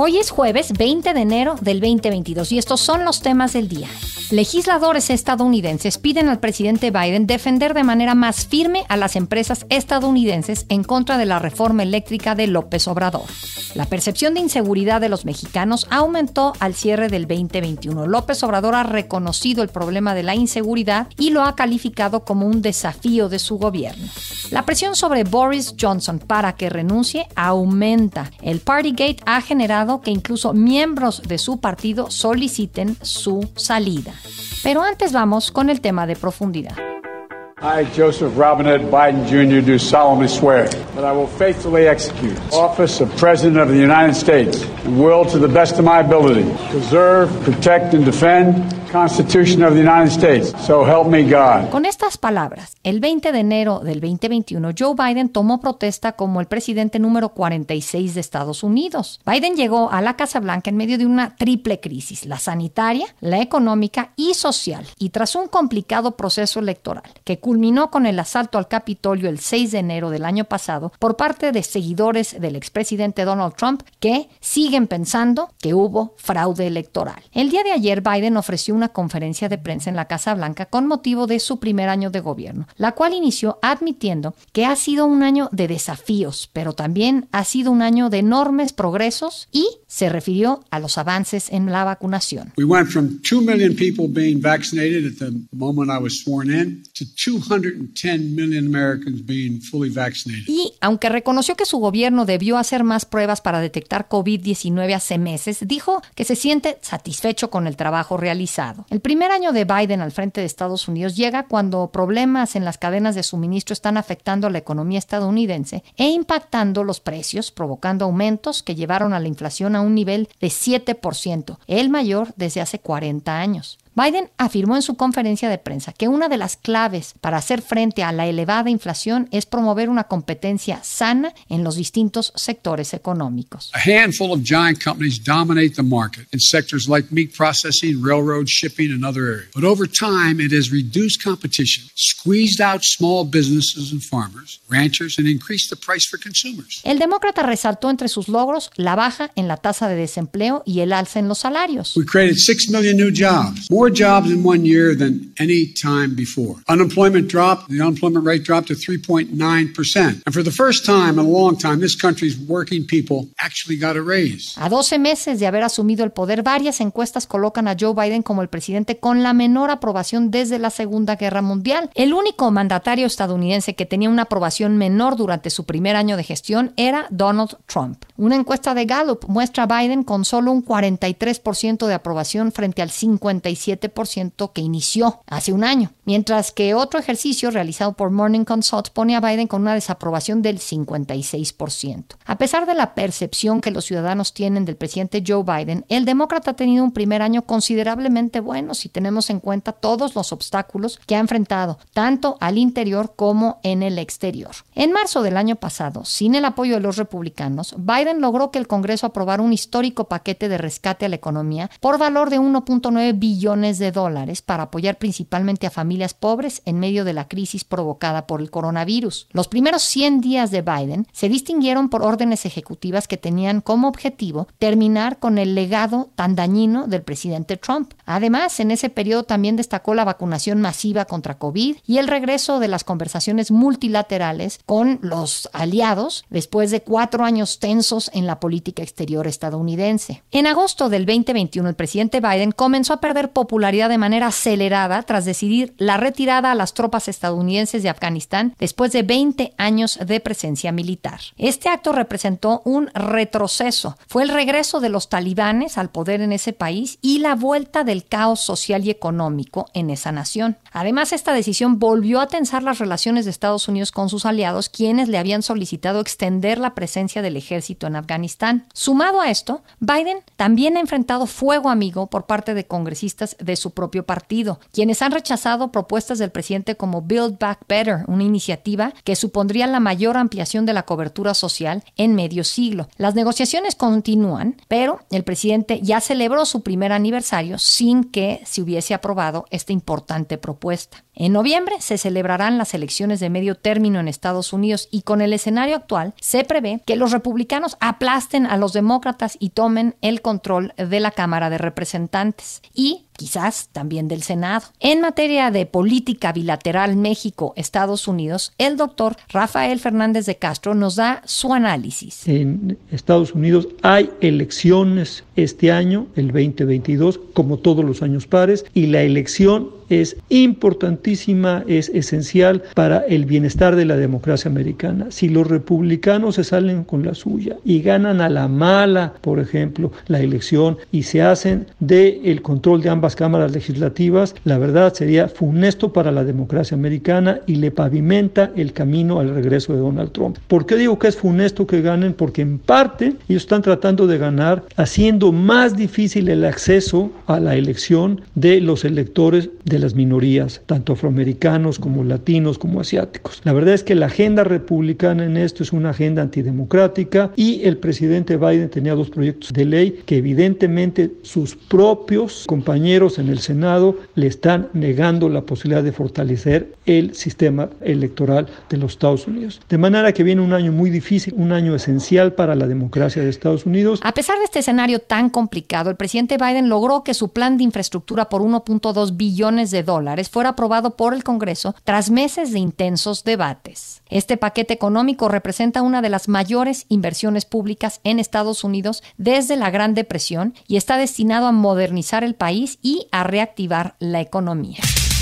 Hoy es jueves 20 de enero del 2022 y estos son los temas del día. Legisladores estadounidenses piden al presidente Biden defender de manera más firme a las empresas estadounidenses en contra de la reforma eléctrica de López Obrador. La percepción de inseguridad de los mexicanos aumentó al cierre del 2021. López Obrador ha reconocido el problema de la inseguridad y lo ha calificado como un desafío de su gobierno. La presión sobre Boris Johnson para que renuncie aumenta. El Partygate ha generado que incluso miembros de su partido soliciten su salida. Pero antes vamos con el tema de profundidad. I, Joseph Robinette Biden Jr., do solemnly swear that I will faithfully execute the office of President of the United States and will, to the best of my ability, preserve, protect, and defend Constitution of the United States. So help me God. Con estas palabras, el 20 de enero del 2021, Joe Biden tomó protesta como el presidente número 46 de Estados Unidos. Biden llegó a la Casa Blanca en medio de una triple crisis, la sanitaria, la económica y social, y tras un complicado proceso electoral que culminó con el asalto al Capitolio el 6 de enero del año pasado por parte de seguidores del expresidente Donald Trump que siguen pensando que hubo fraude electoral. El día de ayer Biden ofreció una conferencia de prensa en la Casa Blanca con motivo de su primer año de gobierno, la cual inició admitiendo que ha sido un año de desafíos, pero también ha sido un año de enormes progresos y se refirió a los avances en la vacunación. We went from 2 million people being vaccinated at the moment I was sworn in to 210 million Americans being fully vaccinated. Y aunque reconoció que su gobierno debió hacer más pruebas para detectar COVID-19 hace meses, dijo que se siente satisfecho con el trabajo realizado. El primer año de Biden al frente de Estados Unidos llega cuando problemas en las cadenas de suministro están afectando a la economía estadounidense e impactando los precios, provocando aumentos que llevaron a la inflación a un nivel de 7%, el mayor desde hace 40 años. Biden afirmó en su conferencia de prensa que una de las claves para hacer frente a la elevada inflación es promover una competencia sana en los distintos sectores económicos. A handful of giant companies dominate the market in sectors like meat processing, railroad, shipping, and other areas. But over time, it has reduced competition, squeezed out small businesses and farmers, ranchers, and increased the price for consumers. El demócrata resaltó entre sus logros la baja en la tasa de desempleo y el alza en los salarios. We created 6 million new jobs, more jobs in one year than any time before. Unemployment dropped, the unemployment rate dropped to 3.9%. And for the first time in a long time, this country's working people actually got a raise. A 12 meses de haber asumido el poder, varias encuestas colocan a Joe Biden como el presidente con la menor aprobación desde la Segunda Guerra Mundial. El único mandatario estadounidense que tenía una aprobación menor durante su primer año de gestión era Donald Trump. Una encuesta de Gallup muestra a Biden con solo un 43% de aprobación frente al 57% que inició hace un año, mientras que otro ejercicio realizado por Morning Consult pone a Biden con una desaprobación del 56%. A pesar de la percepción que los ciudadanos tienen del presidente Joe Biden, el demócrata ha tenido un primer año considerablemente bueno si tenemos en cuenta todos los obstáculos que ha enfrentado, tanto al interior como en el exterior. En marzo del año pasado, sin el apoyo de los republicanos, Biden logró que el Congreso aprobara un histórico paquete de rescate a la economía por valor de 1.9 billones de dólares para apoyar principalmente a familias pobres en medio de la crisis provocada por el coronavirus. Los primeros 100 días de Biden se distinguieron por órdenes ejecutivas que tenían como objetivo terminar con el legado tan dañino del presidente Trump. Además, en ese periodo también destacó la vacunación masiva contra COVID y el regreso de las conversaciones multilaterales con los aliados después de cuatro años tensos en la política exterior estadounidense. En agosto del 2021, el presidente Biden comenzó a perder popularidad de manera acelerada tras decidir la retirada a las tropas estadounidenses de Afganistán después de 20 años de presencia militar. Este acto representó un retroceso. Fue el regreso de los talibanes al poder en ese país y la vuelta del caos social y económico en esa nación. Además, esta decisión volvió a tensar las relaciones de Estados Unidos con sus aliados, quienes le habían solicitado extender la presencia del ejército en Afganistán. Sumado a esto, Biden también ha enfrentado fuego amigo por parte de congresistas de su propio partido, quienes han rechazado propuestas del presidente como Build Back Better, una iniciativa que supondría la mayor ampliación de la cobertura social en medio siglo. Las negociaciones continúan, pero el presidente ya celebró su primer aniversario sin que se hubiese aprobado esta importante propuesta. En noviembre se celebrarán las elecciones de medio término en Estados Unidos y con el escenario actual se prevé que los republicanos aplasten a los demócratas y tomen el control de la Cámara de Representantes. Y quizás también del Senado. En materia de política bilateral México-Estados Unidos, el doctor Rafael Fernández de Castro nos da su análisis. En Estados Unidos hay elecciones este año, el 2022, como todos los años pares, y la elección es importantísima, es esencial para el bienestar de la democracia americana. Si los republicanos se salen con la suya y ganan a la mala, por ejemplo, la elección y se hacen del el control de ambas cámaras legislativas, la verdad sería funesto para la democracia americana y le pavimenta el camino al regreso de Donald Trump. ¿Por qué digo que es funesto que ganen? Porque en parte ellos están tratando de ganar haciendo más difícil el acceso a la elección de los electores de las minorías, tanto afroamericanos como latinos como asiáticos. La verdad es que la agenda republicana en esto es una agenda antidemocrática y el presidente Biden tenía dos proyectos de ley que evidentemente sus propios compañeros en el Senado le están negando la posibilidad de fortalecer el sistema electoral de los Estados Unidos. De manera que viene un año muy difícil, un año esencial para la democracia de Estados Unidos. A pesar de este escenario tan complicado, el presidente Biden logró que su plan de infraestructura por 1.2 billones de dólares fuera aprobado por el Congreso tras meses de intensos debates. Este paquete económico representa una de las mayores inversiones públicas en Estados Unidos desde la Gran Depresión y está destinado a modernizar el país y a reactivar la economía.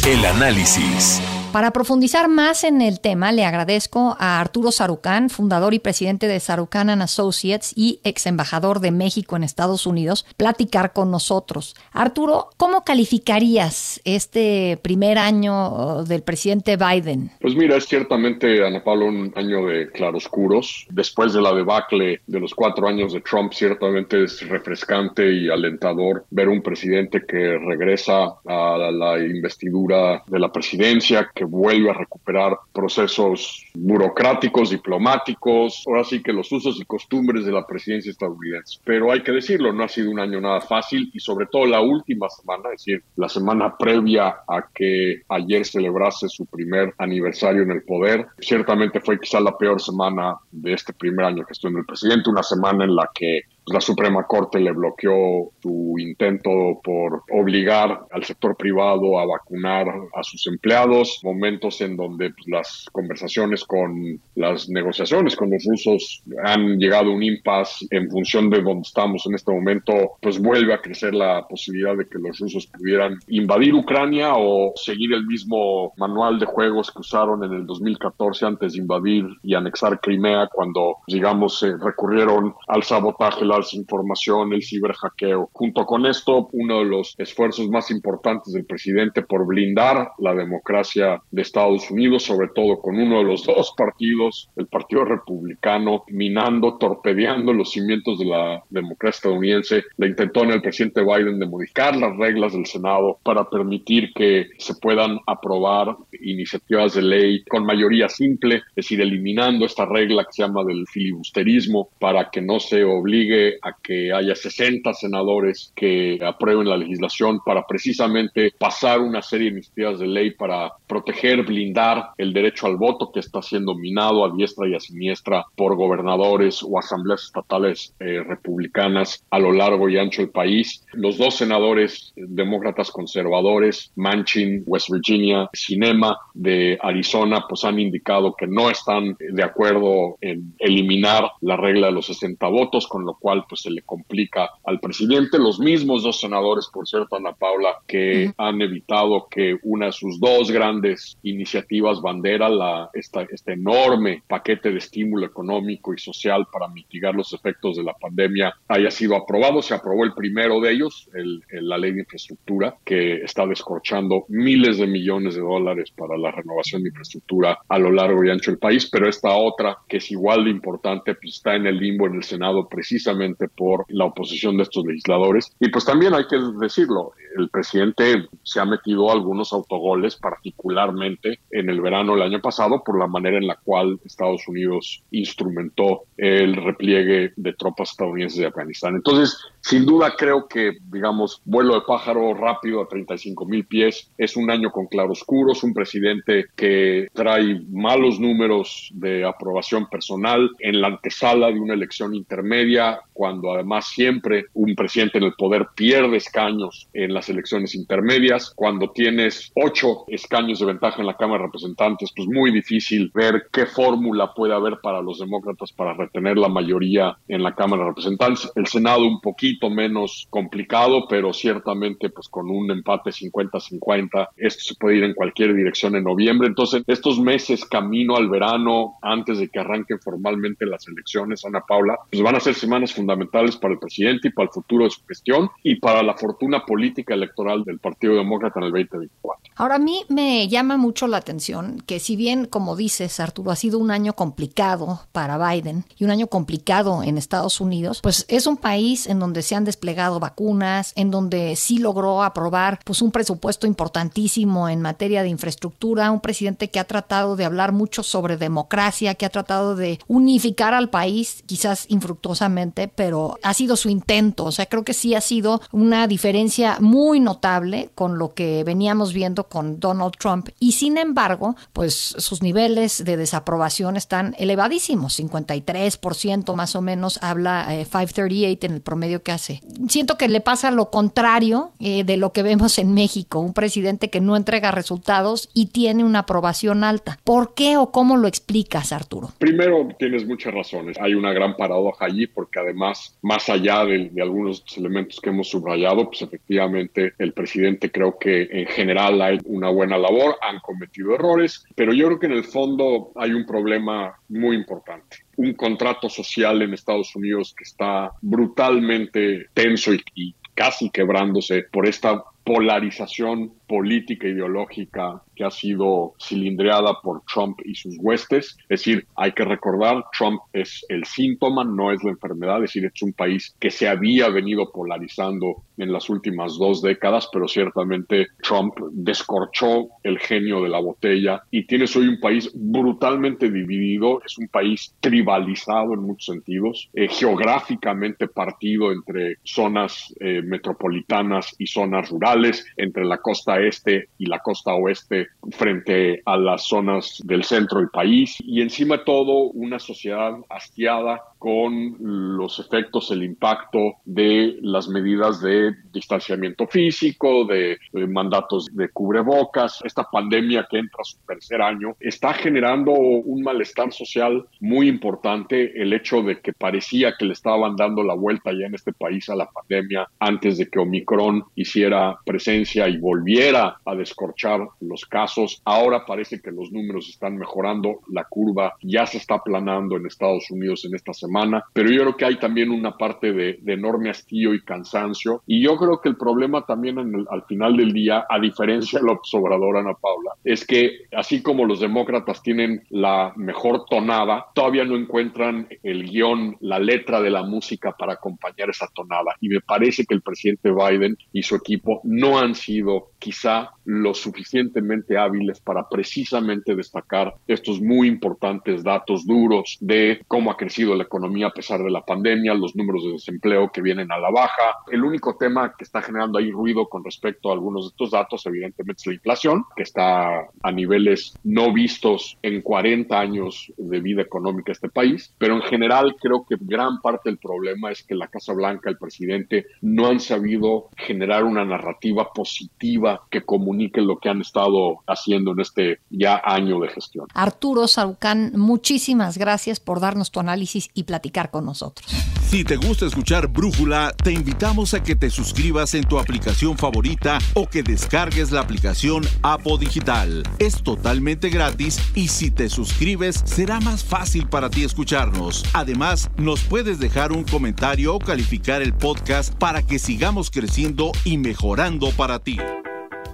El análisis. Para profundizar más en el tema, le agradezco a Arturo Sarucán, fundador y presidente de Sarucán Associates y ex embajador de México en Estados Unidos, platicar con nosotros. Arturo, ¿cómo calificarías este primer año uh, del presidente Biden? Pues mira, es ciertamente, Ana Paula, un año de claroscuros. Después de la debacle de los cuatro años de Trump, ciertamente es refrescante y alentador ver un presidente que regresa a la investidura de la presidencia, que vuelve a recuperar procesos burocráticos, diplomáticos, ahora sí que los usos y costumbres de la presidencia estadounidense. Pero hay que decirlo, no ha sido un año nada fácil y sobre todo la última semana, es decir, la semana previa a que ayer celebrase su primer aniversario en el poder, ciertamente fue quizá la peor semana de este primer año que estuvo en el presidente, una semana en la que la Suprema Corte le bloqueó su intento por obligar al sector privado a vacunar a sus empleados, momentos en donde pues, las conversaciones con las negociaciones con los rusos han llegado a un impasse en función de donde estamos en este momento, pues vuelve a crecer la posibilidad de que los rusos pudieran invadir Ucrania o seguir el mismo manual de juegos que usaron en el 2014 antes de invadir y anexar Crimea cuando, digamos, recurrieron al sabotaje, información, el ciberhackeo. Junto con esto, uno de los esfuerzos más importantes del presidente por blindar la democracia de Estados Unidos, sobre todo con uno de los dos partidos, el Partido Republicano, minando, torpedeando los cimientos de la democracia estadounidense. Le intentó en el presidente Biden de modificar las reglas del Senado para permitir que se puedan aprobar iniciativas de ley con mayoría simple, es decir, eliminando esta regla que se llama del filibusterismo para que no se obligue a que haya 60 senadores que aprueben la legislación para precisamente pasar una serie de iniciativas de ley para proteger, blindar el derecho al voto que está siendo minado a diestra y a siniestra por gobernadores o asambleas estatales eh, republicanas a lo largo y ancho del país. Los dos senadores demócratas conservadores, Manchin, West Virginia, Cinema de Arizona, pues han indicado que no están de acuerdo en eliminar la regla de los 60 votos, con lo cual pues se le complica al presidente. Los mismos dos senadores, por cierto, Ana Paula, que han evitado que una de sus dos grandes iniciativas bandera, la, esta, este enorme paquete de estímulo económico y social para mitigar los efectos de la pandemia, haya sido aprobado. Se aprobó el primero de ellos, el, la ley de infraestructura, que está descorchando miles de millones de dólares para la renovación de infraestructura a lo largo y ancho del país, pero esta otra, que es igual de importante, pues está en el limbo en el Senado precisamente por la oposición de estos legisladores. Y pues también hay que decirlo, el presidente se ha metido algunos autogoles, particularmente en el verano del año pasado, por la manera en la cual Estados Unidos instrumentó el repliegue de tropas estadounidenses de Afganistán. Entonces, sin duda creo que, digamos, vuelo de pájaro rápido a 35 mil pies es un año con claroscuros, un presidente que trae malos números de aprobación personal en la antesala de una elección intermedia, cuando además siempre un presidente en el poder pierde escaños en las elecciones intermedias, cuando tienes ocho escaños de ventaja en la Cámara de Representantes, pues muy difícil ver qué fórmula puede haber para los demócratas para retener la mayoría en la Cámara de Representantes. El Senado un poquito menos complicado, pero ciertamente pues con un empate 50-50, esto se puede ir en cualquier dirección en noviembre. Entonces, estos meses camino al verano, antes de que arranquen formalmente las elecciones, Ana Paula, pues van a ser semanas fundamentales para el presidente y para el futuro de su gestión y para la fortuna política electoral del Partido Demócrata en el 2024. Ahora, a mí me llama mucho la atención que si bien, como dices, Arturo, ha sido un año complicado para Biden y un año complicado en Estados Unidos, pues es un país en donde se han desplegado vacunas, en donde sí logró aprobar pues un presupuesto importantísimo en materia de infraestructura, un presidente que ha tratado de hablar mucho sobre democracia, que ha tratado de unificar al país, quizás infructuosamente, pero ha sido su intento, o sea, creo que sí ha sido una diferencia muy notable con lo que veníamos viendo con Donald Trump y sin embargo, pues sus niveles de desaprobación están elevadísimos, 53% más o menos habla 538 eh, en el promedio que hace. Siento que le pasa lo contrario eh, de lo que vemos en México, un presidente que no entrega resultados y tiene una aprobación alta. ¿Por qué o cómo lo explicas, Arturo? Primero, tienes muchas razones. Hay una gran paradoja allí porque además, más allá de, de algunos elementos que hemos subrayado, pues efectivamente el presidente creo que en general hay una buena labor, han cometido errores, pero yo creo que en el fondo hay un problema muy importante. Un contrato social en Estados Unidos que está brutalmente tenso y, y, casi quebrándose por esta polarización política ideológica que ha sido cilindreada por Trump y sus huestes. Es decir, hay que recordar, Trump es el síntoma, no es la enfermedad, es decir, es un país que se había venido polarizando en las últimas dos décadas, pero ciertamente Trump descorchó el genio de la botella y tienes hoy un país brutalmente dividido, es un país tribalizado en muchos sentidos, eh, geográficamente partido entre zonas eh, metropolitanas y zonas rurales, entre la costa este y la costa oeste frente a las zonas del centro del país. Y encima todo una sociedad hastiada con los efectos, el impacto de las medidas de distanciamiento físico, de, de, mandatos de cubrebocas. Esta pandemia que entra a su tercer año está generando un malestar social muy importante. El hecho de que parecía que le estaban dando la vuelta ya en este país a la pandemia antes de que Omicron hiciera presencia y volviera a descorchar los casos. Ahora parece que los números están mejorando. La curva ya se está aplanando en Estados Unidos en esta semana pero yo creo que hay también una parte de, de enorme hastío y cansancio. Y yo creo que el problema también al final del día, a diferencia de López Obrador, Ana Paula, es que así como los demócratas tienen la mejor tonada, todavía no encuentran el guion, la letra de la música para acompañar esa tonada. Y me parece que el presidente Biden y su equipo no han sido quizá lo suficientemente hábiles para precisamente destacar estos muy importantes datos duros de cómo ha crecido la economía a pesar de la pandemia, los números de desempleo que vienen a la baja. El único tema que está generando ahí ruido con respecto a algunos de estos datos, evidentemente, es la inflación, que está a niveles no vistos en 40 años de vida económica de este país. Pero en general creo que gran parte del problema es que la Casa Blanca, el presidente, no han sabido generar una narrativa positiva que comunique lo que han estado haciendo en este ya año de gestión. Arturo Sarucán, muchísimas gracias por darnos tu análisis y platicar con nosotros. Si te gusta escuchar Brújula, te invitamos a que te suscribas en tu aplicación favorita o que descargues la aplicación Apo Digital. Es totalmente gratis y si te suscribes será más fácil para ti escucharnos. Además, nos puedes dejar un comentario o calificar el podcast para que sigamos creciendo y mejorando para ti.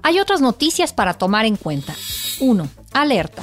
Hay otras noticias para tomar en cuenta. 1. Alerta.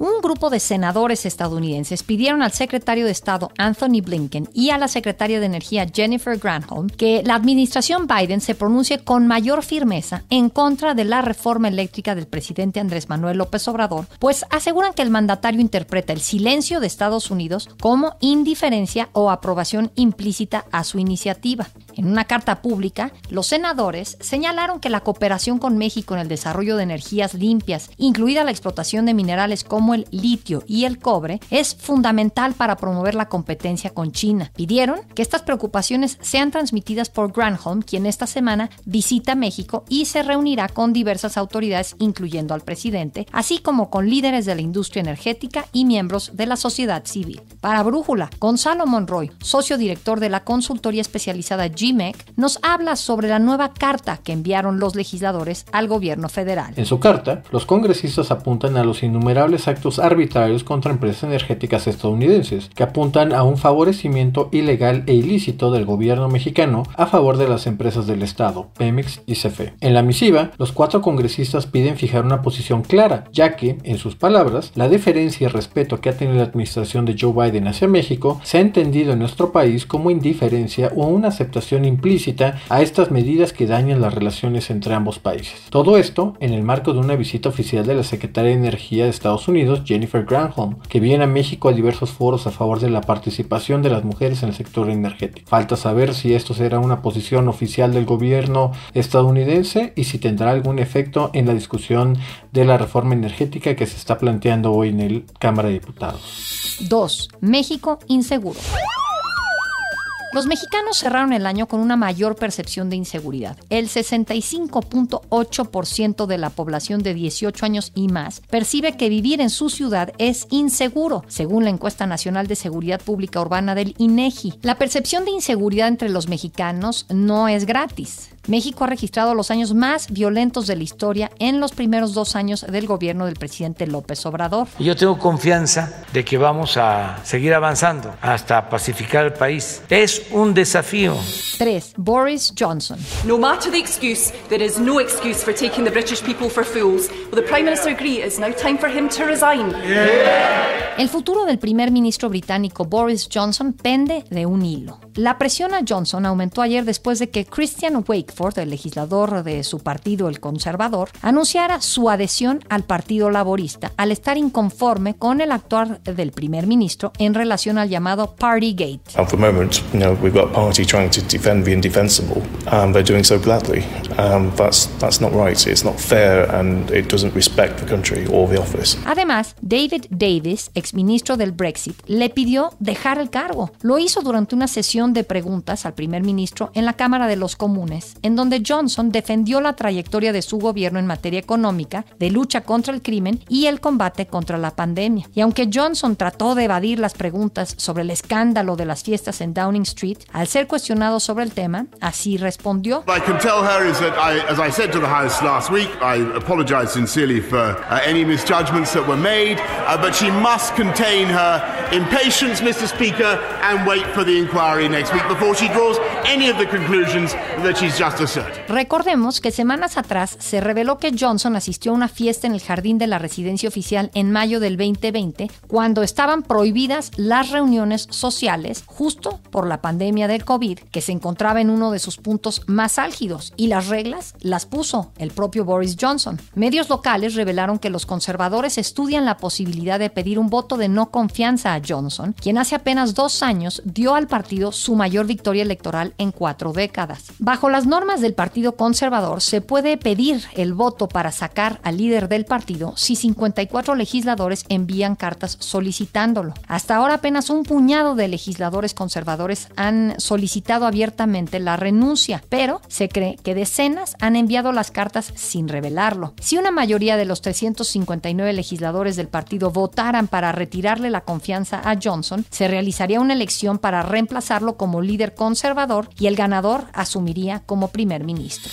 Un grupo de senadores estadounidenses pidieron al secretario de Estado Anthony Blinken y a la secretaria de Energía Jennifer Granholm que la administración Biden se pronuncie con mayor firmeza en contra de la reforma eléctrica del presidente Andrés Manuel López Obrador, pues aseguran que el mandatario interpreta el silencio de Estados Unidos como indiferencia o aprobación implícita a su iniciativa. En una carta pública, los senadores señalaron que la cooperación con México en el desarrollo de energías limpias, incluida la explotación de minerales como el litio y el cobre, es fundamental para promover la competencia con China. Pidieron que estas preocupaciones sean transmitidas por Granholm, quien esta semana visita México y se reunirá con diversas autoridades, incluyendo al presidente, así como con líderes de la industria energética y miembros de la sociedad civil. Para Brújula, Gonzalo Monroy, socio director de la consultoría especializada GMEC, nos habla sobre la nueva carta que enviaron los legisladores al gobierno federal. En su carta, los congresistas apuntan a los innumerables actos arbitrarios contra empresas energéticas estadounidenses, que apuntan a un favorecimiento ilegal e ilícito del gobierno mexicano a favor de las empresas del Estado, Pemex y CFE. En la misiva, los cuatro congresistas piden fijar una posición clara, ya que, en sus palabras, la deferencia y respeto que ha tenido la administración de Joe Biden hacia México se ha entendido en nuestro país como indiferencia o una aceptación implícita a estas medidas que dañan las relaciones entre ambos países. Todo esto en el marco de una visita oficial de la Secretaria de Energía de Estados Unidos, Jennifer Granholm, que viene a México a diversos foros a favor de la participación de las mujeres en el sector energético. Falta saber si esto será una posición oficial del gobierno estadounidense y si tendrá algún efecto en la discusión de la reforma energética que se está planteando hoy en el Cámara de Diputados. 2. México inseguro. Los mexicanos cerraron el año con una mayor percepción de inseguridad. El 65.8% de la población de 18 años y más percibe que vivir en su ciudad es inseguro, según la encuesta nacional de seguridad pública urbana del INEGI. La percepción de inseguridad entre los mexicanos no es gratis. México ha registrado los años más violentos de la historia en los primeros dos años del gobierno del presidente López Obrador. Yo tengo confianza de que vamos a seguir avanzando hasta pacificar el país. Es un desafío. 3. Boris Johnson. No matter the excuse, there is no excuse for taking the British people for fools. Will the Prime Minister agree it's now time for him to resign? El futuro del primer ministro británico Boris Johnson pende de un hilo. La presión a Johnson aumentó ayer después de que Christian Wakeford, el legislador de su partido, el conservador, anunciara su adhesión al Partido Laborista al estar inconforme con el actuar del primer ministro en relación al llamado Partygate. At the moment, we've got party trying to defend the indefensible, and they're doing so gladly. Um, that's that's not right. It's not fair, and it doesn't respect the country or the office. Además, David Davis, exministro del Brexit, le pidió dejar el cargo. Lo hizo durante una sesión de preguntas al primer ministro en la Cámara de los Comunes, en donde Johnson defendió la trayectoria de su gobierno en materia económica, de lucha contra el crimen y el combate contra la pandemia. Y aunque Johnson trató de evadir las preguntas sobre el escándalo de las fiestas en Downing Street, al ser cuestionado sobre el tema, así respondió. I can tell that I, as I said to the House last week, I apologize sincerely for uh, any misjudgments that were made, uh, but she must contain her impatience, Mr. Speaker, and wait for the inquiry next week before she draws any of the conclusions that she's just asserted. Recordemos que semanas atrás se reveló que Johnson asistió a una fiesta en el jardín de la residencia oficial en mayo del 2020, cuando estaban prohibidas las reuniones sociales justo por la pandemia del COVID, que se encontraba en uno de sus puntos más álgidos, y las reglas las puso el propio Boris Johnson. Medios locales revelaron que los conservadores estudian la posibilidad de pedir un voto de no confianza a Johnson, quien hace apenas dos años dio al partido su mayor victoria electoral en cuatro décadas. Bajo las normas del Partido Conservador, se puede pedir el voto para sacar al líder del partido si 54 legisladores envían cartas solicitándolo. Hasta ahora apenas un puñado de legisladores conservadores han solicitado abiertamente la renuncia, pero se cree que decenas han enviado las cartas sin revelarlo. Si una mayoría de los 359 legisladores del partido votaran para retirarle la confianza a Johnson, se realizaría una elección para reemplazarlo como líder conservador y el ganador asumiría como primer ministro.